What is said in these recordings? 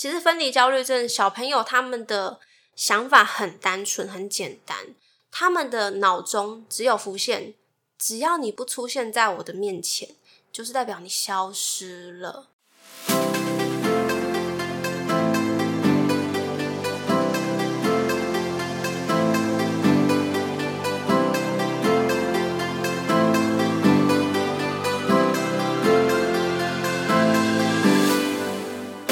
其实分离焦虑症小朋友他们的想法很单纯、很简单，他们的脑中只有浮现，只要你不出现在我的面前，就是代表你消失了。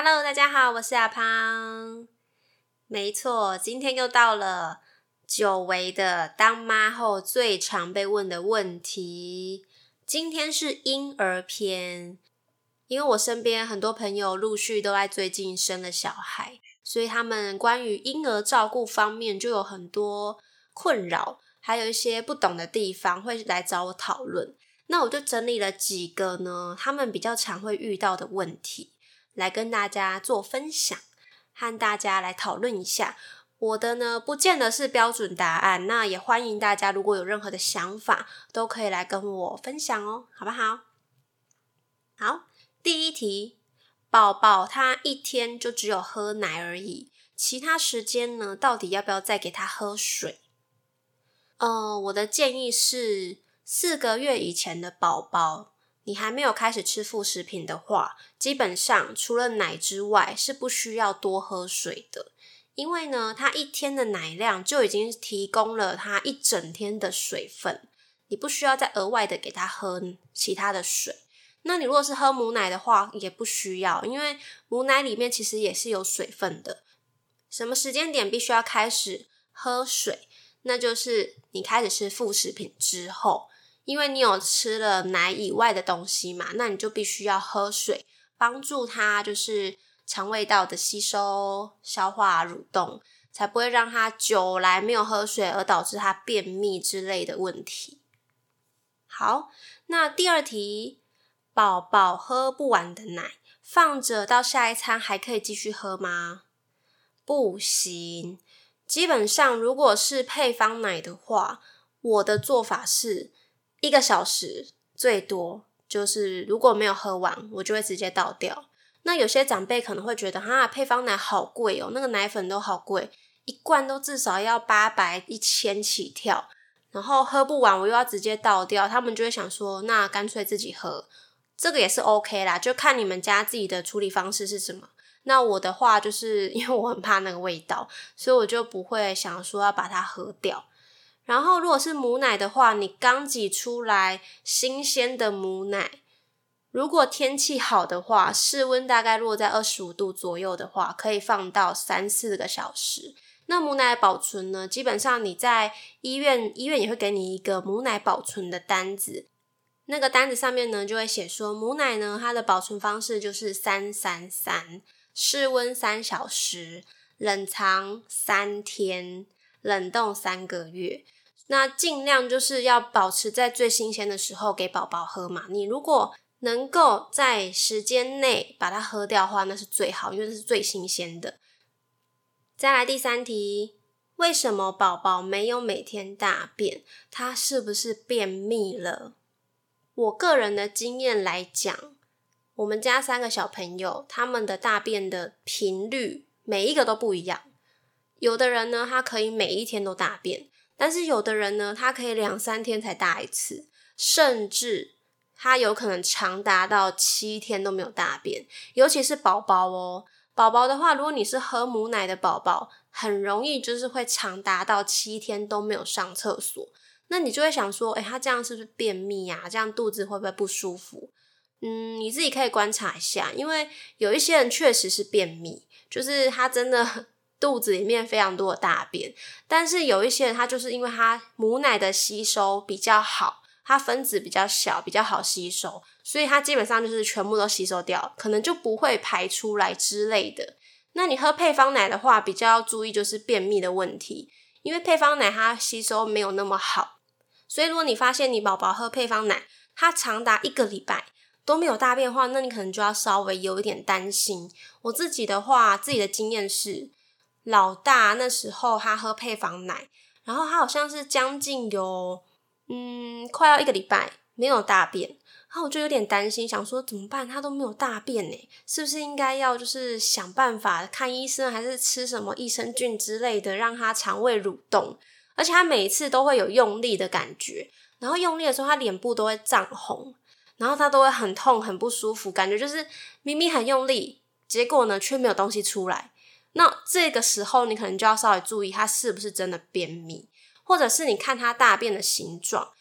！Hello，大家好，我是阿胖。没错，今天又到了久违的当妈后最常被问的问题。今天是婴儿篇，因为我身边很多朋友陆续都在最近生了小孩，所以他们关于婴儿照顾方面就有很多困扰，还有一些不懂的地方会来找我讨论。那我就整理了几个呢，他们比较常会遇到的问题。来跟大家做分享，和大家来讨论一下。我的呢，不见得是标准答案，那也欢迎大家如果有任何的想法，都可以来跟我分享哦，好不好？好，第一题，宝宝他一天就只有喝奶而已，其他时间呢，到底要不要再给他喝水？呃，我的建议是四个月以前的宝宝。你还没有开始吃副食品的话，基本上除了奶之外是不需要多喝水的，因为呢，他一天的奶量就已经提供了他一整天的水分，你不需要再额外的给他喝其他的水。那你如果是喝母奶的话，也不需要，因为母奶里面其实也是有水分的。什么时间点必须要开始喝水？那就是你开始吃副食品之后。因为你有吃了奶以外的东西嘛，那你就必须要喝水，帮助它就是肠胃道的吸收、消化、蠕动，才不会让它久来没有喝水而导致它便秘之类的问题。好，那第二题，宝宝喝不完的奶放着到下一餐还可以继续喝吗？不行，基本上如果是配方奶的话，我的做法是。一个小时最多就是，如果没有喝完，我就会直接倒掉。那有些长辈可能会觉得，哈，配方奶好贵哦，那个奶粉都好贵，一罐都至少要八百、一千起跳，然后喝不完，我又要直接倒掉。他们就会想说，那干脆自己喝，这个也是 OK 啦，就看你们家自己的处理方式是什么。那我的话，就是因为我很怕那个味道，所以我就不会想说要把它喝掉。然后，如果是母奶的话，你刚挤出来新鲜的母奶，如果天气好的话，室温大概落在二十五度左右的话，可以放到三四个小时。那母奶保存呢？基本上你在医院，医院也会给你一个母奶保存的单子，那个单子上面呢就会写说，母奶呢它的保存方式就是三三三，室温三小时，冷藏三天，冷冻三个月。那尽量就是要保持在最新鲜的时候给宝宝喝嘛。你如果能够在时间内把它喝掉的话，那是最好，因为这是最新鲜的。再来第三题，为什么宝宝没有每天大便？他是不是便秘了？我个人的经验来讲，我们家三个小朋友他们的大便的频率每一个都不一样。有的人呢，他可以每一天都大便。但是有的人呢，他可以两三天才大一次，甚至他有可能长达到七天都没有大便。尤其是宝宝哦，宝宝的话，如果你是喝母奶的宝宝，很容易就是会长达到七天都没有上厕所。那你就会想说，诶，他这样是不是便秘啊？这样肚子会不会不舒服？嗯，你自己可以观察一下，因为有一些人确实是便秘，就是他真的。肚子里面非常多的大便，但是有一些人他就是因为他母奶的吸收比较好，它分子比较小，比较好吸收，所以它基本上就是全部都吸收掉，可能就不会排出来之类的。那你喝配方奶的话，比较要注意就是便秘的问题，因为配方奶它吸收没有那么好，所以如果你发现你宝宝喝配方奶，它长达一个礼拜都没有大便的话，那你可能就要稍微有一点担心。我自己的话，自己的经验是，老大那时候他喝配方奶，然后他好像是将近有嗯快要一个礼拜没有大便。然后我就有点担心，想说怎么办？他都没有大便呢，是不是应该要就是想办法看医生，还是吃什么益生菌之类的，让他肠胃蠕动？而且他每次都会有用力的感觉，然后用力的时候，他脸部都会涨红，然后他都会很痛、很不舒服，感觉就是明明很用力，结果呢却没有东西出来。那这个时候，你可能就要稍微注意他是不是真的便秘，或者是你看他大便的形状。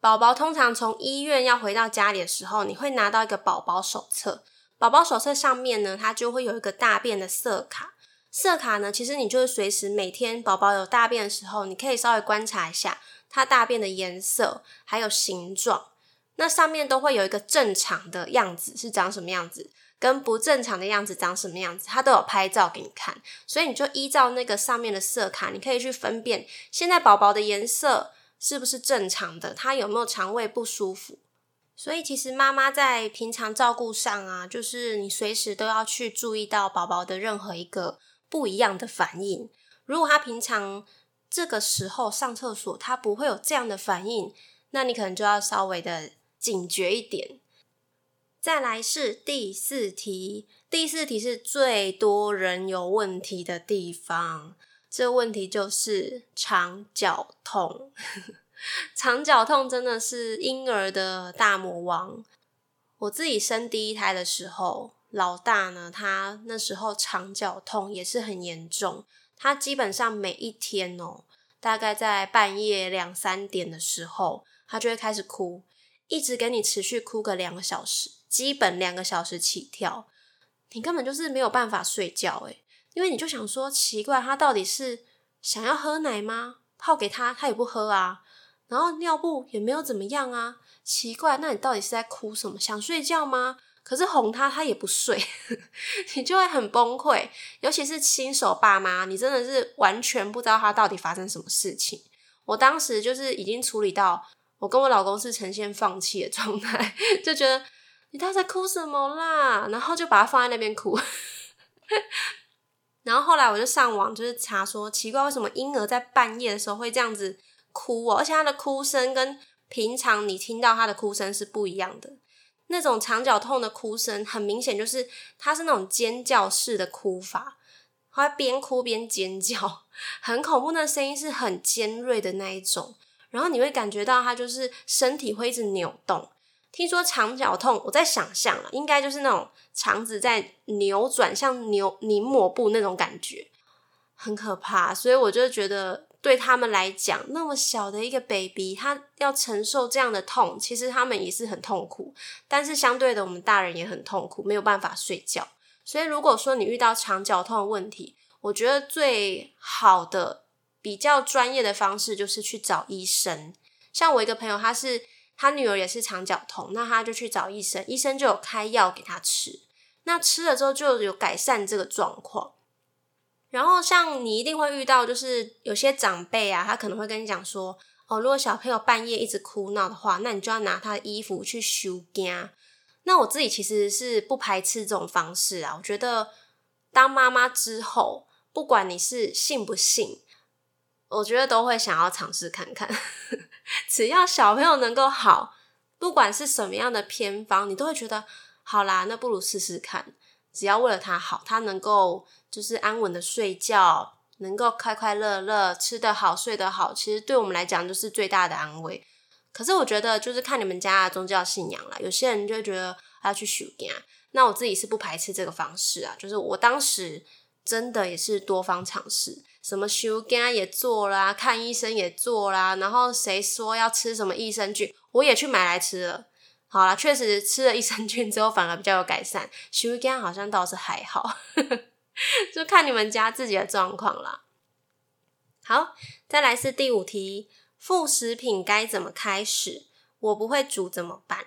宝宝通常从医院要回到家里的时候，你会拿到一个宝宝手册。宝宝手册上面呢，它就会有一个大便的色卡。色卡呢，其实你就是随时每天宝宝有大便的时候，你可以稍微观察一下它大便的颜色还有形状。那上面都会有一个正常的样子是长什么样子，跟不正常的样子长什么样子，它都有拍照给你看。所以你就依照那个上面的色卡，你可以去分辨现在宝宝的颜色。是不是正常的？他有没有肠胃不舒服？所以其实妈妈在平常照顾上啊，就是你随时都要去注意到宝宝的任何一个不一样的反应。如果他平常这个时候上厕所，他不会有这样的反应，那你可能就要稍微的警觉一点。再来是第四题，第四题是最多人有问题的地方。这问题就是肠绞痛，肠绞痛真的是婴儿的大魔王。我自己生第一胎的时候，老大呢，他那时候肠绞痛也是很严重，他基本上每一天哦，大概在半夜两三点的时候，他就会开始哭，一直给你持续哭个两个小时，基本两个小时起跳，你根本就是没有办法睡觉诶因为你就想说，奇怪，他到底是想要喝奶吗？泡给他，他也不喝啊。然后尿布也没有怎么样啊，奇怪，那你到底是在哭什么？想睡觉吗？可是哄他，他也不睡，你就会很崩溃。尤其是新手爸妈，你真的是完全不知道他到底发生什么事情。我当时就是已经处理到，我跟我老公是呈现放弃的状态，就觉得你到底在哭什么啦？然后就把他放在那边哭。然后后来我就上网，就是查说奇怪，为什么婴儿在半夜的时候会这样子哭哦？而且他的哭声跟平常你听到他的哭声是不一样的。那种肠绞痛的哭声，很明显就是他是那种尖叫式的哭法，他边哭边尖叫，很恐怖。那声音是很尖锐的那一种，然后你会感觉到他就是身体会一直扭动。听说肠绞痛，我在想象啊，应该就是那种肠子在扭转，像扭你抹布那种感觉，很可怕。所以我就觉得，对他们来讲，那么小的一个 baby，他要承受这样的痛，其实他们也是很痛苦。但是相对的，我们大人也很痛苦，没有办法睡觉。所以如果说你遇到肠绞痛的问题，我觉得最好的、比较专业的方式就是去找医生。像我一个朋友，他是。他女儿也是肠绞痛，那他就去找医生，医生就有开药给他吃，那吃了之后就有改善这个状况。然后像你一定会遇到，就是有些长辈啊，他可能会跟你讲说，哦，如果小朋友半夜一直哭闹的话，那你就要拿他的衣服去修家。那我自己其实是不排斥这种方式啊，我觉得当妈妈之后，不管你是信不信。我觉得都会想要尝试看看，只要小朋友能够好，不管是什么样的偏方，你都会觉得好啦，那不如试试看。只要为了他好，他能够就是安稳的睡觉，能够快快乐乐吃得好、睡得好，其实对我们来讲就是最大的安慰。可是我觉得就是看你们家的宗教信仰啦，有些人就觉得要去许愿，那我自己是不排斥这个方式啊，就是我当时真的也是多方尝试。什么修肝也做啦，看医生也做啦，然后谁说要吃什么益生菌，我也去买来吃了。好了，确实吃了益生菌之后，反而比较有改善。修肝好像倒是还好，就看你们家自己的状况啦。好，再来是第五题，副食品该怎么开始？我不会煮怎么办？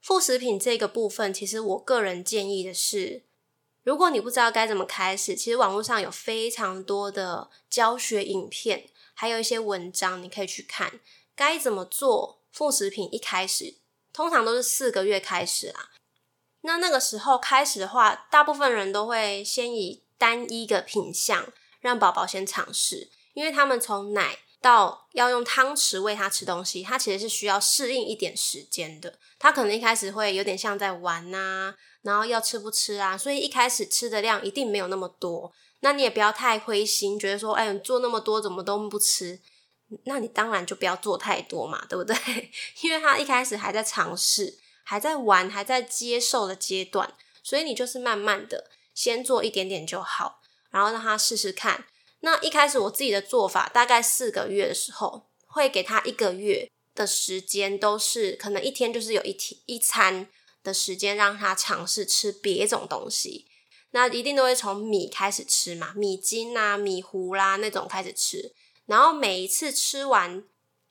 副食品这个部分，其实我个人建议的是，如果你不知道该怎么开始，其实网络上有非常多的教学影片，还有一些文章，你可以去看该怎么做副食品。一开始通常都是四个月开始啦。那那个时候开始的话，大部分人都会先以单一个品相让宝宝先尝试，因为他们从奶。到要用汤匙喂他吃东西，他其实是需要适应一点时间的。他可能一开始会有点像在玩呐，然后要吃不吃啊，所以一开始吃的量一定没有那么多。那你也不要太灰心，觉得说，哎，你做那么多怎么都不吃？那你当然就不要做太多嘛，对不对？因为他一开始还在尝试，还在玩，还在接受的阶段，所以你就是慢慢的先做一点点就好，然后让他试试看。那一开始我自己的做法，大概四个月的时候，会给他一个月的时间，都是可能一天就是有一天一餐的时间，让他尝试吃别种东西。那一定都会从米开始吃嘛，米筋啊、米糊啦那种开始吃。然后每一次吃完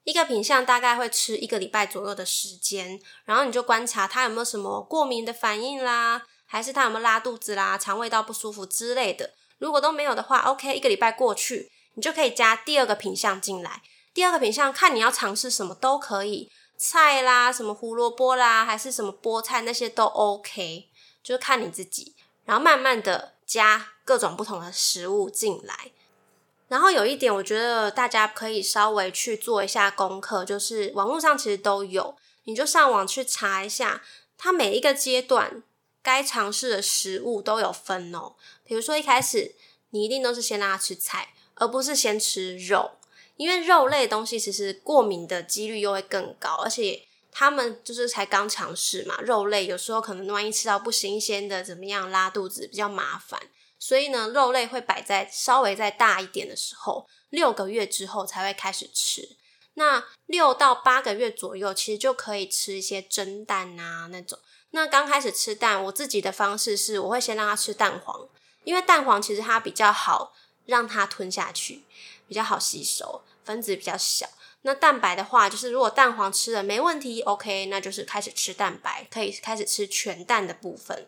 一个品相，大概会吃一个礼拜左右的时间。然后你就观察他有没有什么过敏的反应啦，还是他有没有拉肚子啦、肠胃道不舒服之类的。如果都没有的话，OK，一个礼拜过去，你就可以加第二个品相进来。第二个品相看你要尝试什么都可以，菜啦，什么胡萝卜啦，还是什么菠菜那些都 OK，就看你自己。然后慢慢的加各种不同的食物进来。然后有一点，我觉得大家可以稍微去做一下功课，就是网络上其实都有，你就上网去查一下，它每一个阶段。该尝试的食物都有分哦，比如说一开始你一定都是先让他吃菜，而不是先吃肉，因为肉类东西其实过敏的几率又会更高，而且他们就是才刚尝试嘛，肉类有时候可能万一吃到不新鲜的怎么样，拉肚子比较麻烦，所以呢，肉类会摆在稍微再大一点的时候，六个月之后才会开始吃。那六到八个月左右，其实就可以吃一些蒸蛋啊那种。那刚开始吃蛋，我自己的方式是，我会先让他吃蛋黄，因为蛋黄其实它比较好让它吞下去，比较好吸收，分子比较小。那蛋白的话，就是如果蛋黄吃了没问题，OK，那就是开始吃蛋白，可以开始吃全蛋的部分。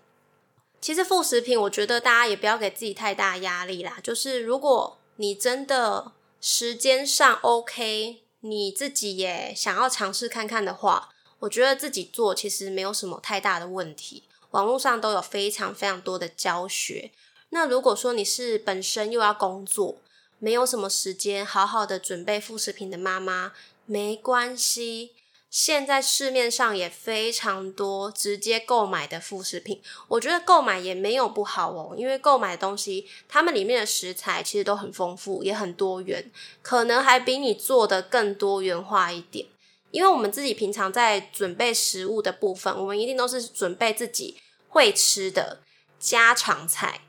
其实副食品，我觉得大家也不要给自己太大压力啦。就是如果你真的时间上 OK，你自己也想要尝试看看的话。我觉得自己做其实没有什么太大的问题，网络上都有非常非常多的教学。那如果说你是本身又要工作，没有什么时间好好的准备副食品的妈妈，没关系。现在市面上也非常多直接购买的副食品，我觉得购买也没有不好哦，因为购买的东西，它们里面的食材其实都很丰富，也很多元，可能还比你做的更多元化一点。因为我们自己平常在准备食物的部分，我们一定都是准备自己会吃的家常菜，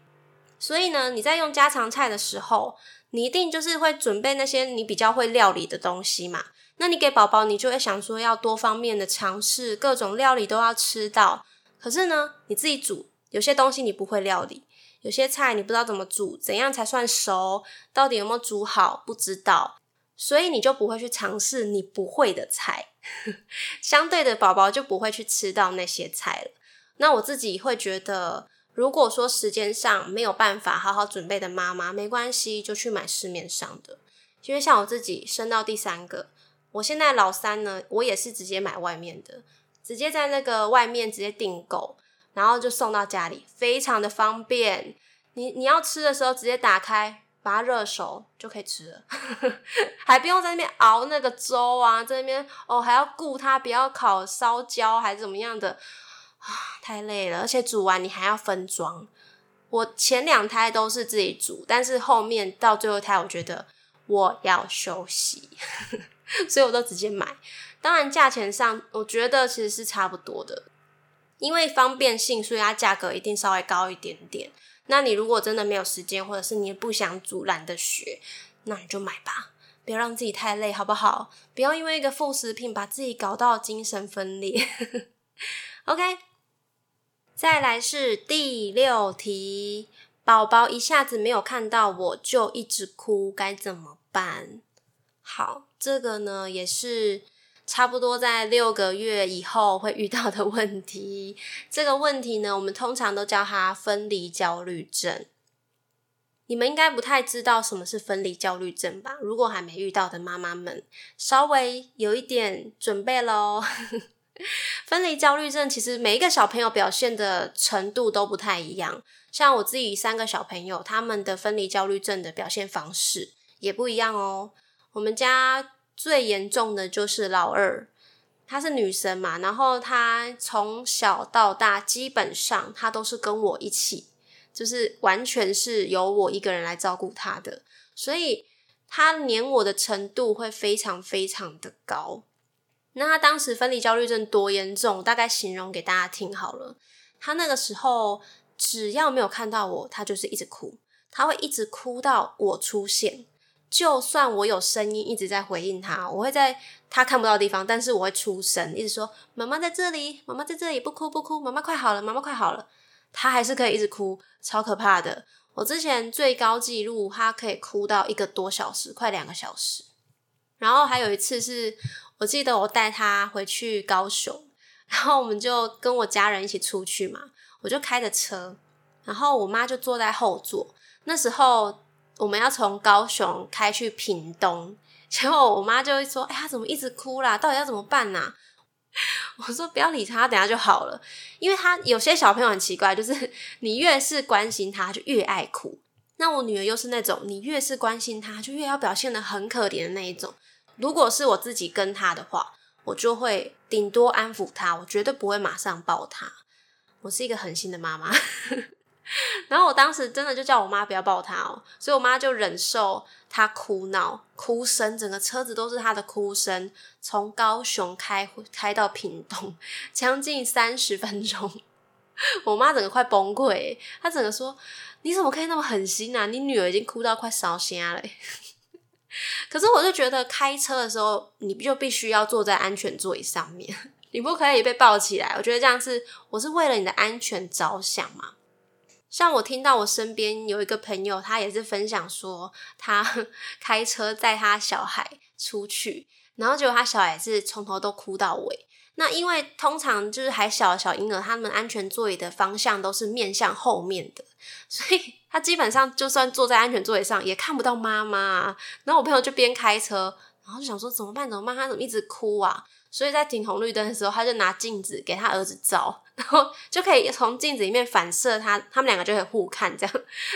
所以呢，你在用家常菜的时候，你一定就是会准备那些你比较会料理的东西嘛。那你给宝宝，你就会想说要多方面的尝试，各种料理都要吃到。可是呢，你自己煮，有些东西你不会料理，有些菜你不知道怎么煮，怎样才算熟，到底有没有煮好，不知道。所以你就不会去尝试你不会的菜，相对的宝宝就不会去吃到那些菜了。那我自己会觉得，如果说时间上没有办法好好准备的妈妈，没关系，就去买市面上的。因为像我自己生到第三个，我现在老三呢，我也是直接买外面的，直接在那个外面直接订购，然后就送到家里，非常的方便。你你要吃的时候直接打开。把它热熟就可以吃了，还不用在那边熬那个粥啊，在那边哦还要顾它不要烤烧焦还是怎么样的，太累了。而且煮完你还要分装。我前两胎都是自己煮，但是后面到最后胎，我觉得我要休息，所以我都直接买。当然价钱上，我觉得其实是差不多的，因为方便性，所以它价格一定稍微高一点点。那你如果真的没有时间，或者是你不想煮、懒得学，那你就买吧，不要让自己太累，好不好？不要因为一个副食品把自己搞到精神分裂。OK，再来是第六题，宝宝一下子没有看到我就一直哭，该怎么办？好，这个呢也是差不多在六个月以后会遇到的问题。这个问题呢，我们通常都叫它分离焦虑症。你们应该不太知道什么是分离焦虑症吧？如果还没遇到的妈妈们，稍微有一点准备喽。分离焦虑症其实每一个小朋友表现的程度都不太一样。像我自己三个小朋友，他们的分离焦虑症的表现方式也不一样哦。我们家最严重的就是老二，她是女生嘛，然后她从小到大基本上她都是跟我一起。就是完全是由我一个人来照顾他的，所以他黏我的程度会非常非常的高。那他当时分离焦虑症多严重？大概形容给大家听好了。他那个时候只要没有看到我，他就是一直哭，他会一直哭到我出现。就算我有声音一直在回应他，我会在他看不到的地方，但是我会出声，一直说：“妈妈在这里，妈妈在这里，不哭不哭，妈妈快好了，妈妈快好了。”他还是可以一直哭，超可怕的。我之前最高纪录，他可以哭到一个多小时，快两个小时。然后还有一次是，我记得我带他回去高雄，然后我们就跟我家人一起出去嘛，我就开着车，然后我妈就坐在后座。那时候我们要从高雄开去屏东，结果我妈就会说：“哎，他怎么一直哭啦？到底要怎么办呢？” 我说不要理他，等下就好了。因为他有些小朋友很奇怪，就是 你越是关心他，就越爱哭。那我女儿又是那种，你越是关心他，就越要表现的很可怜的那一种。如果是我自己跟他的话，我就会顶多安抚他，我绝对不会马上抱他。我是一个狠心的妈妈。然后我当时真的就叫我妈不要抱他哦，所以我妈就忍受他哭闹、哭声，整个车子都是他的哭声，从高雄开开到屏东，将近三十分钟。我妈整个快崩溃，她整个说：“你怎么可以那么狠心啊？你女儿已经哭到快烧瞎了。” 可是我就觉得开车的时候，你就必须要坐在安全座椅上面，你不可以被抱起来。我觉得这样是我是为了你的安全着想嘛。像我听到我身边有一个朋友，他也是分享说，他 开车载他小孩出去，然后结果他小孩是从头都哭到尾。那因为通常就是还小的小婴儿，他们安全座椅的方向都是面向后面的，所以他基本上就算坐在安全座椅上，也看不到妈妈。然后我朋友就边开车，然后就想说怎么办？怎么办？他怎么一直哭啊？所以在停红绿灯的时候，他就拿镜子给他儿子照，然后就可以从镜子里面反射他，他们两个就可以互看这样，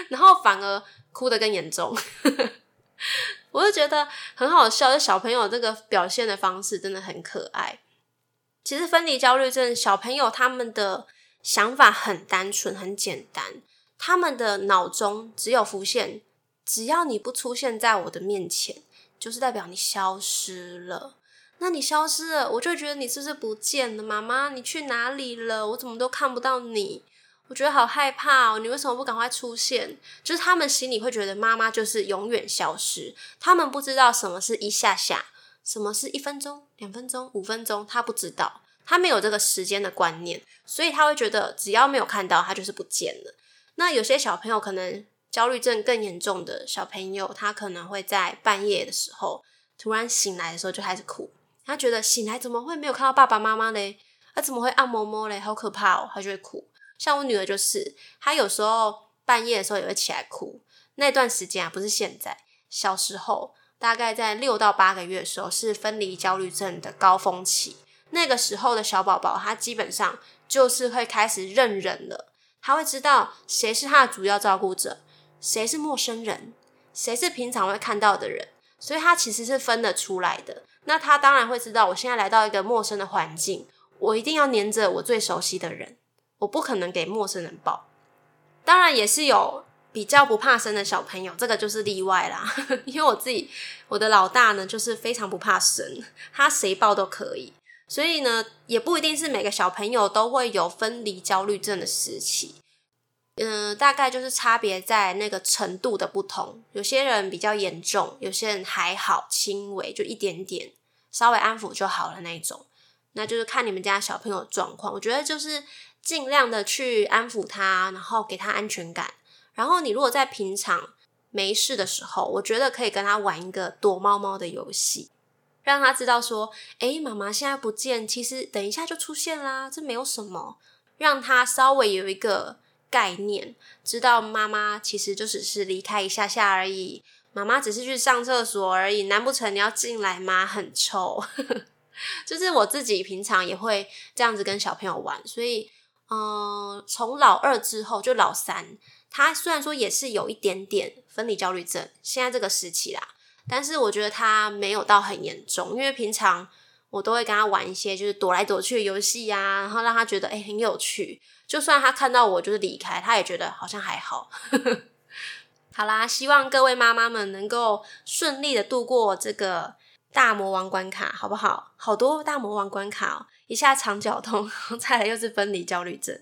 然后反而哭得更严重。我就觉得很好笑，就小朋友这个表现的方式真的很可爱。其实分离焦虑症小朋友他们的想法很单纯、很简单，他们的脑中只有浮现：只要你不出现在我的面前，就是代表你消失了。那你消失了，我就觉得你是不是不见了？妈妈，你去哪里了？我怎么都看不到你，我觉得好害怕哦！你为什么不赶快出现？就是他们心里会觉得妈妈就是永远消失，他们不知道什么是一下下，什么是一分钟、两分钟、五分钟，他不知道，他没有这个时间的观念，所以他会觉得只要没有看到他就是不见了。那有些小朋友可能焦虑症更严重的小朋友，他可能会在半夜的时候突然醒来的时候就开始哭。他觉得醒来怎么会没有看到爸爸妈妈嘞？他怎么会按摩摸嘞？好可怕哦！他就会哭。像我女儿就是，她有时候半夜的时候也会起来哭。那段时间啊，不是现在，小时候大概在六到八个月的时候是分离焦虑症的高峰期。那个时候的小宝宝，他基本上就是会开始认人了。他会知道谁是他的主要照顾者，谁是陌生人，谁是平常会看到的人，所以他其实是分得出来的。那他当然会知道，我现在来到一个陌生的环境，我一定要黏着我最熟悉的人，我不可能给陌生人抱。当然也是有比较不怕生的小朋友，这个就是例外啦。因为我自己，我的老大呢，就是非常不怕生，他谁抱都可以。所以呢，也不一定是每个小朋友都会有分离焦虑症的时期。嗯，大概就是差别在那个程度的不同，有些人比较严重，有些人还好，轻微，就一点点，稍微安抚就好了那种。那就是看你们家小朋友状况，我觉得就是尽量的去安抚他，然后给他安全感。然后你如果在平常没事的时候，我觉得可以跟他玩一个躲猫猫的游戏。让他知道说，诶，妈妈现在不见，其实等一下就出现啦，这没有什么，让他稍微有一个概念，知道妈妈其实就只是离开一下下而已，妈妈只是去上厕所而已，难不成你要进来吗？很臭。就是我自己平常也会这样子跟小朋友玩，所以，嗯，从老二之后就老三，他虽然说也是有一点点分离焦虑症，现在这个时期啦，但是我觉得他没有到很严重，因为平常我都会跟他玩一些就是躲来躲去的游戏呀，然后让他觉得哎很有趣，就算他看到我就是离开，他也觉得好像还好。好啦，希望各位妈妈们能够顺利的度过这个。大魔王关卡好不好？好多大魔王关卡哦，一下肠绞痛，再来又是分离焦虑症，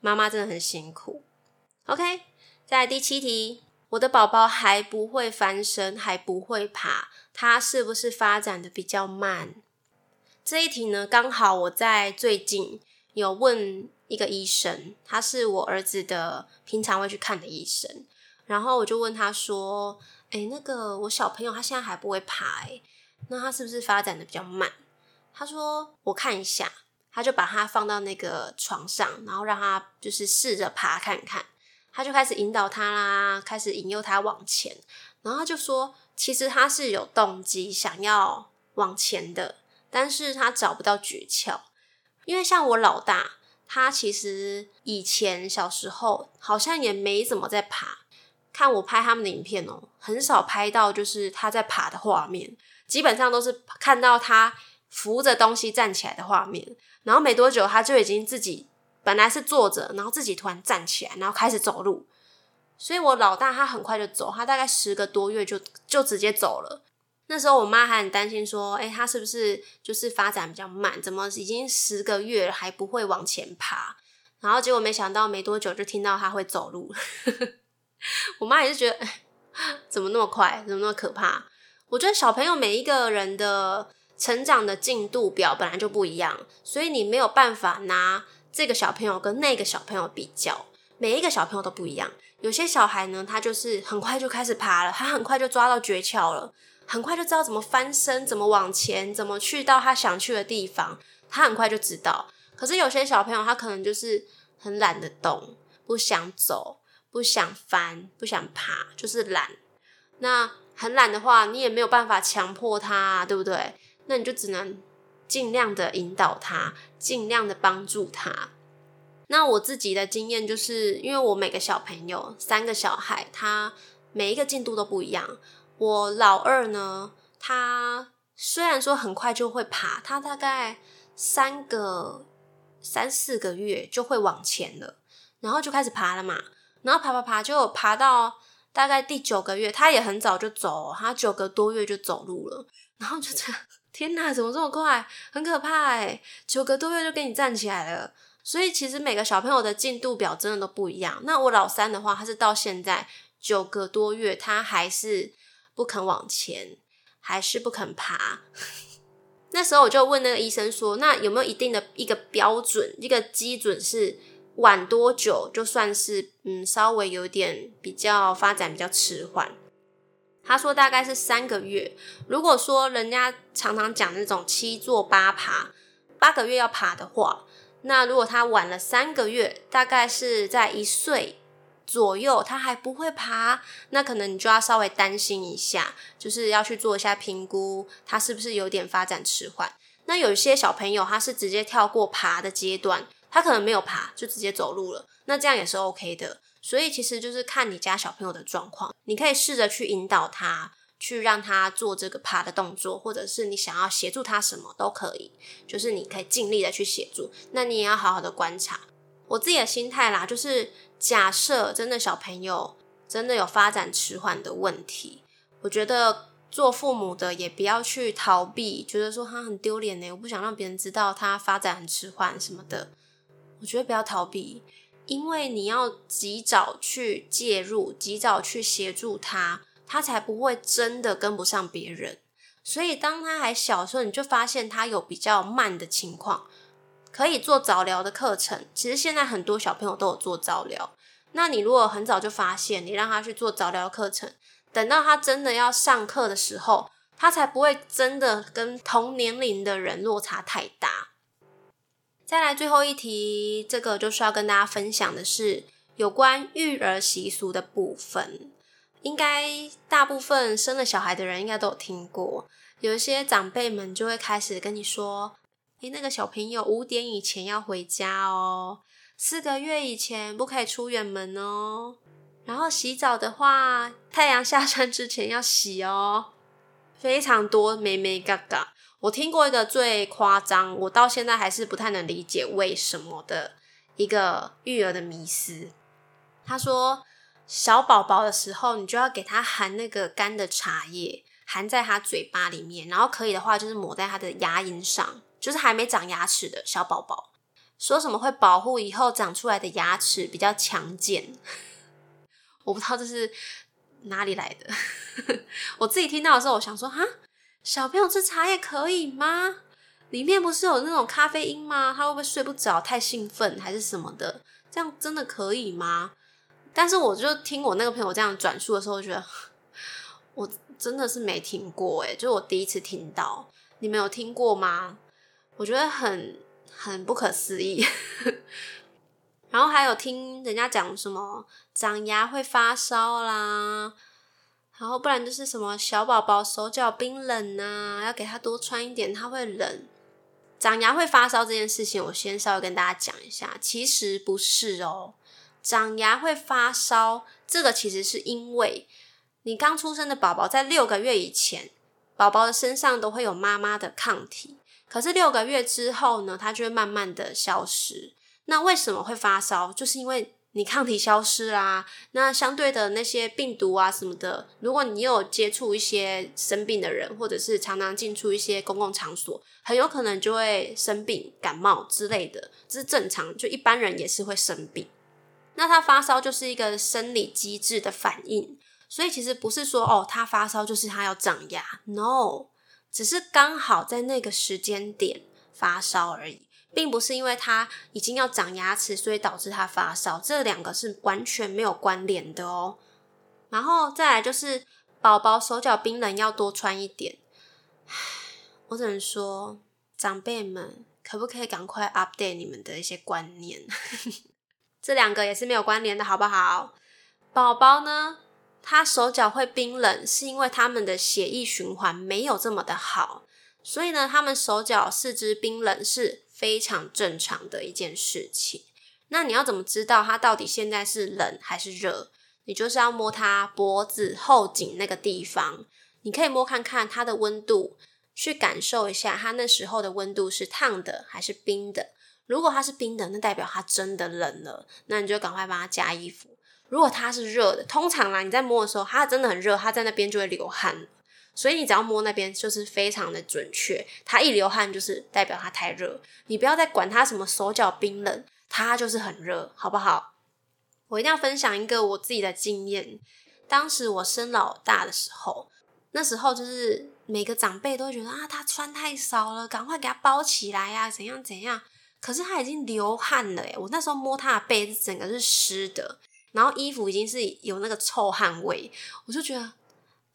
妈妈真的很辛苦。OK，再来第七题，我的宝宝还不会翻身，还不会爬，他是不是发展的比较慢？这一题呢，刚好我在最近有问一个医生，他是我儿子的平常会去看的医生，然后我就问他说：“哎，那个我小朋友他现在还不会爬，哎。”那他是不是发展的比较慢？他说：“我看一下。”他就把他放到那个床上，然后让他就是试着爬看看。他就开始引导他啦，开始引诱他往前。然后他就说：“其实他是有动机想要往前的，但是他找不到诀窍。因为像我老大，他其实以前小时候好像也没怎么在爬。看我拍他们的影片哦，很少拍到就是他在爬的画面。”基本上都是看到他扶着东西站起来的画面，然后没多久他就已经自己本来是坐着，然后自己突然站起来，然后开始走路。所以我老大他很快就走，他大概十个多月就就直接走了。那时候我妈还很担心说：“哎，他是不是就是发展比较慢？怎么已经十个月还不会往前爬？”然后结果没想到没多久就听到他会走路。我妈也是觉得怎么那么快，怎么那么可怕？我觉得小朋友每一个人的成长的进度表本来就不一样，所以你没有办法拿这个小朋友跟那个小朋友比较。每一个小朋友都不一样，有些小孩呢，他就是很快就开始爬了，他很快就抓到诀窍了，很快就知道怎么翻身、怎么往前、怎么去到他想去的地方，他很快就知道。可是有些小朋友，他可能就是很懒得动，不想走，不想翻，不想爬，就是懒。那很懒的话，你也没有办法强迫他，对不对？那你就只能尽量的引导他，尽量的帮助他。那我自己的经验就是，因为我每个小朋友三个小孩，他每一个进度都不一样。我老二呢，他虽然说很快就会爬，他大概三个三四个月就会往前了，然后就开始爬了嘛，然后爬爬爬就爬到。大概第九个月，他也很早就走，他九个多月就走路了，然后就这样，天哪，怎么这么快？很可怕哎！九个多月就给你站起来了，所以其实每个小朋友的进度表真的都不一样。那我老三的话，他是到现在九个多月，他还是不肯往前，还是不肯爬。那时候我就问那个医生说：“那有没有一定的一个标准，一个基准是？”晚多久就算是嗯稍微有点比较发展比较迟缓？他说大概是三个月。如果说人家常常讲那种七坐八爬，八个月要爬的话，那如果他晚了三个月，大概是在一岁左右，他还不会爬，那可能你就要稍微担心一下，就是要去做一下评估，他是不是有点发展迟缓？那有一些小朋友他是直接跳过爬的阶段。他可能没有爬，就直接走路了，那这样也是 OK 的。所以其实就是看你家小朋友的状况，你可以试着去引导他，去让他做这个爬的动作，或者是你想要协助他什么都可以，就是你可以尽力的去协助。那你也要好好的观察。我自己的心态啦，就是假设真的小朋友真的有发展迟缓的问题，我觉得做父母的也不要去逃避，觉得说他很丢脸呢，我不想让别人知道他发展很迟缓什么的。我觉得不要逃避，因为你要及早去介入，及早去协助他，他才不会真的跟不上别人。所以当他还小的时候，你就发现他有比较慢的情况，可以做早疗的课程。其实现在很多小朋友都有做早疗。那你如果很早就发现，你让他去做早疗课程，等到他真的要上课的时候，他才不会真的跟同年龄的人落差太大。再来最后一题，这个就是要跟大家分享的是有关育儿习俗的部分。应该大部分生了小孩的人应该都有听过，有一些长辈们就会开始跟你说：“诶，那个小朋友五点以前要回家哦，四个月以前不可以出远门哦。然后洗澡的话，太阳下山之前要洗哦。”非常多咩咩嘎嘎。我听过一个最夸张，我到现在还是不太能理解为什么的一个育儿的迷思。他说，小宝宝的时候，你就要给他含那个干的茶叶，含在他嘴巴里面，然后可以的话，就是抹在他的牙龈上，就是还没长牙齿的小宝宝，说什么会保护以后长出来的牙齿比较强健。我不知道这是哪里来的。我自己听到的时候，我想说，哈。小朋友吃茶叶可以吗？里面不是有那种咖啡因吗？他会不会睡不着？太兴奋还是什么的？这样真的可以吗？但是我就听我那个朋友这样转述的时候，我觉得我真的是没听过诶，就是我第一次听到。你们有听过吗？我觉得很很不可思议。然后还有听人家讲什么长牙会发烧啦。然后不然就是什么小宝宝手脚冰冷啊，要给他多穿一点，他会冷。长牙会发烧这件事情，我先稍微跟大家讲一下，其实不是哦。长牙会发烧，这个其实是因为你刚出生的宝宝在六个月以前，宝宝的身上都会有妈妈的抗体，可是六个月之后呢，它就会慢慢的消失。那为什么会发烧？就是因为你抗体消失啦，那相对的那些病毒啊什么的，如果你有接触一些生病的人，或者是常常进出一些公共场所，很有可能就会生病、感冒之类的，这是正常，就一般人也是会生病。那他发烧就是一个生理机制的反应，所以其实不是说哦，他发烧就是他要长牙，no，只是刚好在那个时间点发烧而已。并不是因为他已经要长牙齿，所以导致他发烧，这两个是完全没有关联的哦。然后再来就是宝宝手脚冰冷，要多穿一点。我只能说，长辈们可不可以赶快 update 你们的一些观念？这两个也是没有关联的，好不好？宝宝呢，他手脚会冰冷，是因为他们的血液循环没有这么的好，所以呢，他们手脚四肢冰冷是。非常正常的一件事情。那你要怎么知道它到底现在是冷还是热？你就是要摸它脖子后颈那个地方，你可以摸看看它的温度，去感受一下它那时候的温度是烫的还是冰的。如果它是冰的，那代表它真的冷了，那你就赶快帮他加衣服。如果它是热的，通常啦，你在摸的时候，它真的很热，它在那边就会流汗。所以你只要摸那边，就是非常的准确。他一流汗，就是代表他太热。你不要再管他什么手脚冰冷，他就是很热，好不好？我一定要分享一个我自己的经验。当时我生老大的时候，那时候就是每个长辈都会觉得啊，他穿太少了，赶快给他包起来呀，怎样怎样。可是他已经流汗了，诶我那时候摸他的背，整个是湿的，然后衣服已经是有那个臭汗味，我就觉得。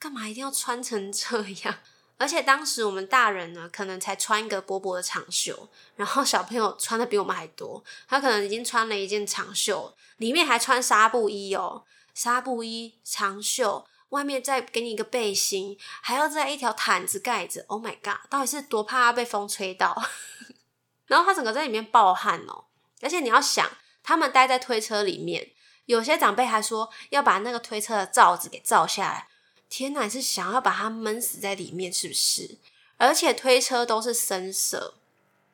干嘛一定要穿成这样？而且当时我们大人呢，可能才穿一个薄薄的长袖，然后小朋友穿的比我们还多。他可能已经穿了一件长袖，里面还穿纱布衣哦，纱布衣长袖，外面再给你一个背心，还要再一条毯子盖着。Oh my god！到底是多怕被风吹到？然后他整个在里面暴汗哦。而且你要想，他们待在推车里面，有些长辈还说要把那个推车的罩子给罩下来。天哪，是想要把它闷死在里面，是不是？而且推车都是深色，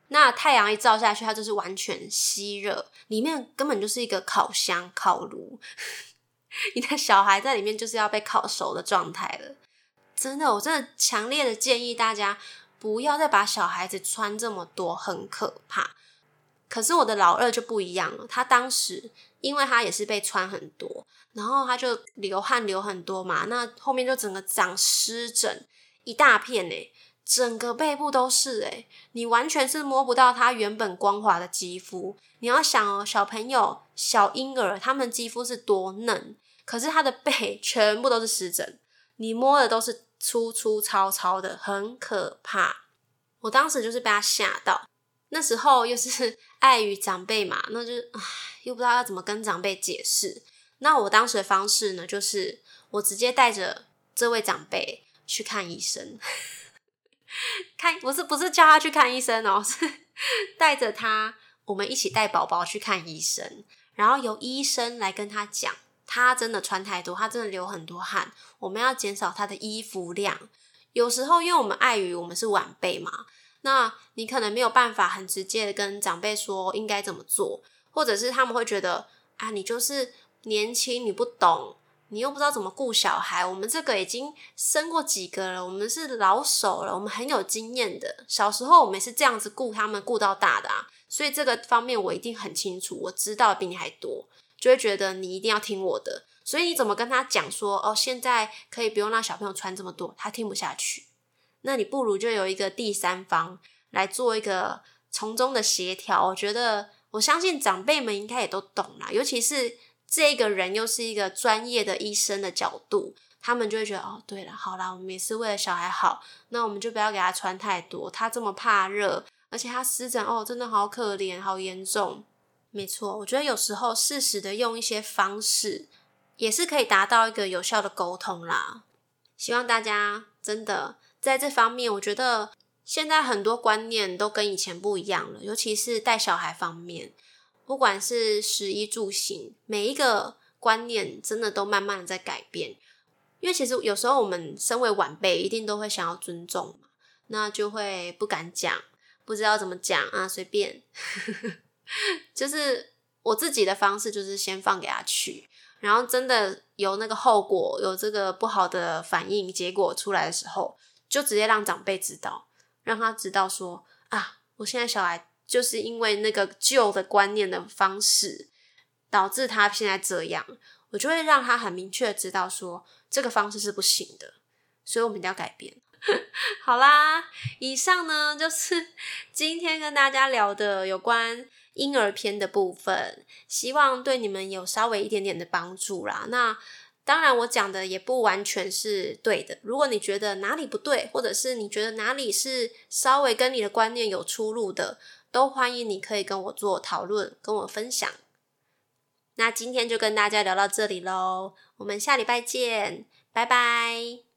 那太阳一照下去，它就是完全吸热，里面根本就是一个烤箱、烤炉。你的小孩在里面就是要被烤熟的状态了。真的，我真的强烈的建议大家不要再把小孩子穿这么多，很可怕。可是我的老二就不一样了，他当时因为他也是被穿很多。然后他就流汗流很多嘛，那后面就整个长湿疹一大片诶，整个背部都是诶，你完全是摸不到他原本光滑的肌肤。你要想哦，小朋友、小婴儿，他们肌肤是多嫩，可是他的背 全部都是湿疹，你摸的都是粗粗糙糙的，很可怕。我当时就是被他吓到，那时候又是 碍于长辈嘛，那就唉，又不知道要怎么跟长辈解释。那我当时的方式呢，就是我直接带着这位长辈去看医生，看不是不是叫他去看医生哦，是带着他，我们一起带宝宝去看医生，然后由医生来跟他讲，他真的穿太多，他真的流很多汗，我们要减少他的衣服量。有时候因为我们碍于我们是晚辈嘛，那你可能没有办法很直接的跟长辈说应该怎么做，或者是他们会觉得啊，你就是。年轻你不懂，你又不知道怎么顾小孩。我们这个已经生过几个了，我们是老手了，我们很有经验的。小时候我们是这样子顾他们顾到大的啊，所以这个方面我一定很清楚，我知道比你还多，就会觉得你一定要听我的。所以你怎么跟他讲说哦，现在可以不用让小朋友穿这么多，他听不下去。那你不如就有一个第三方来做一个从中的协调。我觉得我相信长辈们应该也都懂啦，尤其是。这个人又是一个专业的医生的角度，他们就会觉得哦，对了，好啦，我们也是为了小孩好，那我们就不要给他穿太多。他这么怕热，而且他湿疹哦，真的好可怜，好严重。没错，我觉得有时候适时的用一些方式，也是可以达到一个有效的沟通啦。希望大家真的在这方面，我觉得现在很多观念都跟以前不一样了，尤其是带小孩方面。不管是食衣住行，每一个观念真的都慢慢的在改变。因为其实有时候我们身为晚辈，一定都会想要尊重嘛，那就会不敢讲，不知道怎么讲啊，随便。就是我自己的方式，就是先放给他去，然后真的有那个后果，有这个不好的反应结果出来的时候，就直接让长辈知道，让他知道说啊，我现在小孩。就是因为那个旧的观念的方式，导致他现在这样，我就会让他很明确知道说这个方式是不行的，所以我们一定要改变。好啦，以上呢就是 今天跟大家聊的有关婴儿篇的部分，希望对你们有稍微一点点的帮助啦。那当然，我讲的也不完全是对的。如果你觉得哪里不对，或者是你觉得哪里是稍微跟你的观念有出入的，都欢迎你可以跟我做讨论，跟我分享。那今天就跟大家聊到这里喽，我们下礼拜见，拜拜。